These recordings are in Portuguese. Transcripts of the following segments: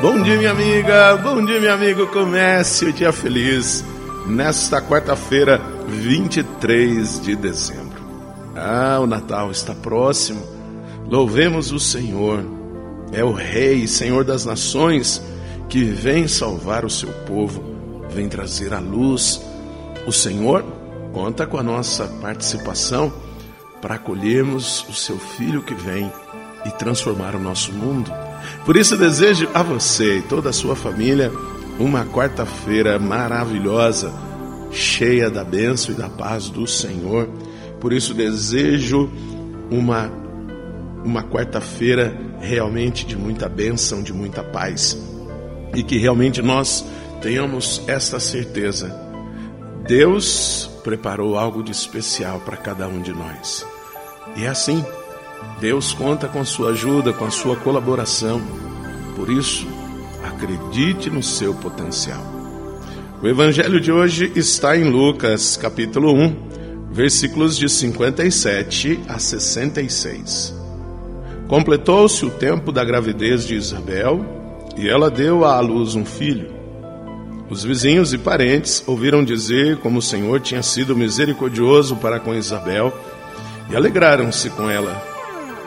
Bom dia, minha amiga. Bom dia, meu amigo. Comece o dia feliz nesta quarta-feira, 23 de dezembro. Ah, o Natal está próximo. Louvemos o Senhor. É o Rei, Senhor das nações, que vem salvar o seu povo, vem trazer a luz. O Senhor conta com a nossa participação para acolhermos o seu filho que vem e transformar o nosso mundo. Por isso desejo a você e toda a sua família uma quarta-feira maravilhosa, cheia da bênção e da paz do Senhor. Por isso desejo uma uma quarta-feira realmente de muita bênção, de muita paz. E que realmente nós tenhamos esta certeza. Deus preparou algo de especial para cada um de nós. E é assim, Deus conta com a sua ajuda, com a sua colaboração. Por isso, acredite no seu potencial. O evangelho de hoje está em Lucas, capítulo 1, versículos de 57 a 66. Completou-se o tempo da gravidez de Isabel e ela deu à luz um filho. Os vizinhos e parentes ouviram dizer como o Senhor tinha sido misericordioso para com Isabel e alegraram-se com ela.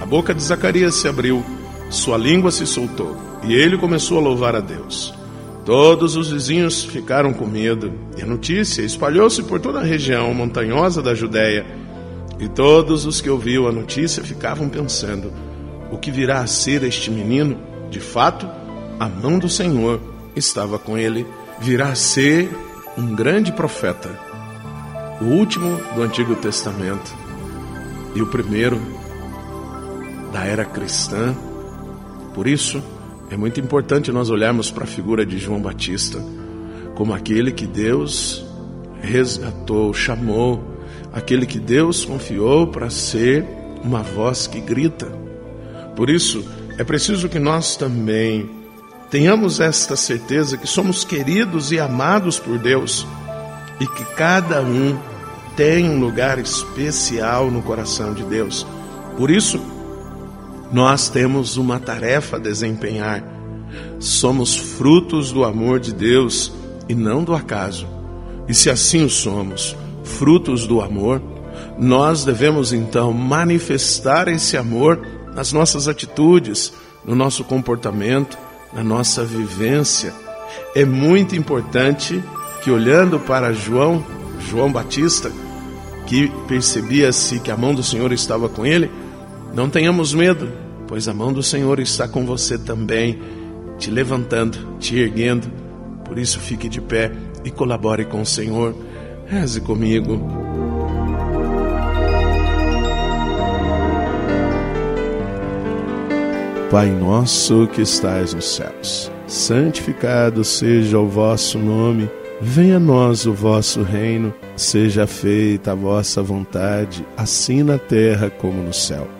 a boca de Zacarias se abriu, sua língua se soltou, e ele começou a louvar a Deus. Todos os vizinhos ficaram com medo, e a notícia espalhou-se por toda a região montanhosa da Judéia. E todos os que ouviram a notícia ficavam pensando: o que virá a ser este menino? De fato, a mão do Senhor estava com ele, virá a ser um grande profeta, o último do Antigo Testamento e o primeiro da era cristã. Por isso, é muito importante nós olharmos para a figura de João Batista como aquele que Deus resgatou, chamou, aquele que Deus confiou para ser uma voz que grita. Por isso, é preciso que nós também tenhamos esta certeza que somos queridos e amados por Deus e que cada um tem um lugar especial no coração de Deus. Por isso, nós temos uma tarefa a desempenhar. Somos frutos do amor de Deus e não do acaso. E se assim o somos, frutos do amor, nós devemos então manifestar esse amor nas nossas atitudes, no nosso comportamento, na nossa vivência. É muito importante que olhando para João, João Batista, que percebia-se que a mão do Senhor estava com ele, não tenhamos medo, pois a mão do Senhor está com você também, te levantando, te erguendo. Por isso, fique de pé e colabore com o Senhor. Reze comigo. Pai nosso que estais nos céus, santificado seja o vosso nome. Venha a nós o vosso reino, seja feita a vossa vontade, assim na terra como no céu.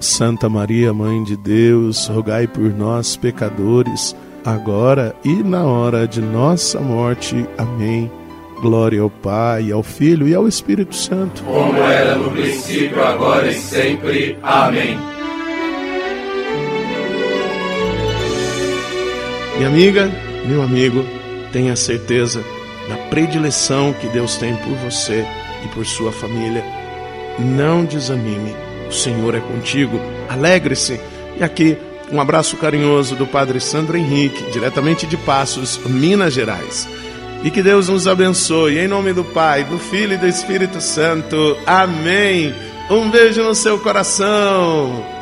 Santa Maria, Mãe de Deus, rogai por nós, pecadores, agora e na hora de nossa morte. Amém. Glória ao Pai, ao Filho e ao Espírito Santo. Como era no princípio, agora e sempre. Amém. Minha amiga, meu amigo, tenha certeza da predileção que Deus tem por você e por sua família. Não desanime o Senhor é contigo. Alegre-se. E aqui, um abraço carinhoso do Padre Sandro Henrique, diretamente de Passos, Minas Gerais. E que Deus nos abençoe. Em nome do Pai, do Filho e do Espírito Santo. Amém. Um beijo no seu coração.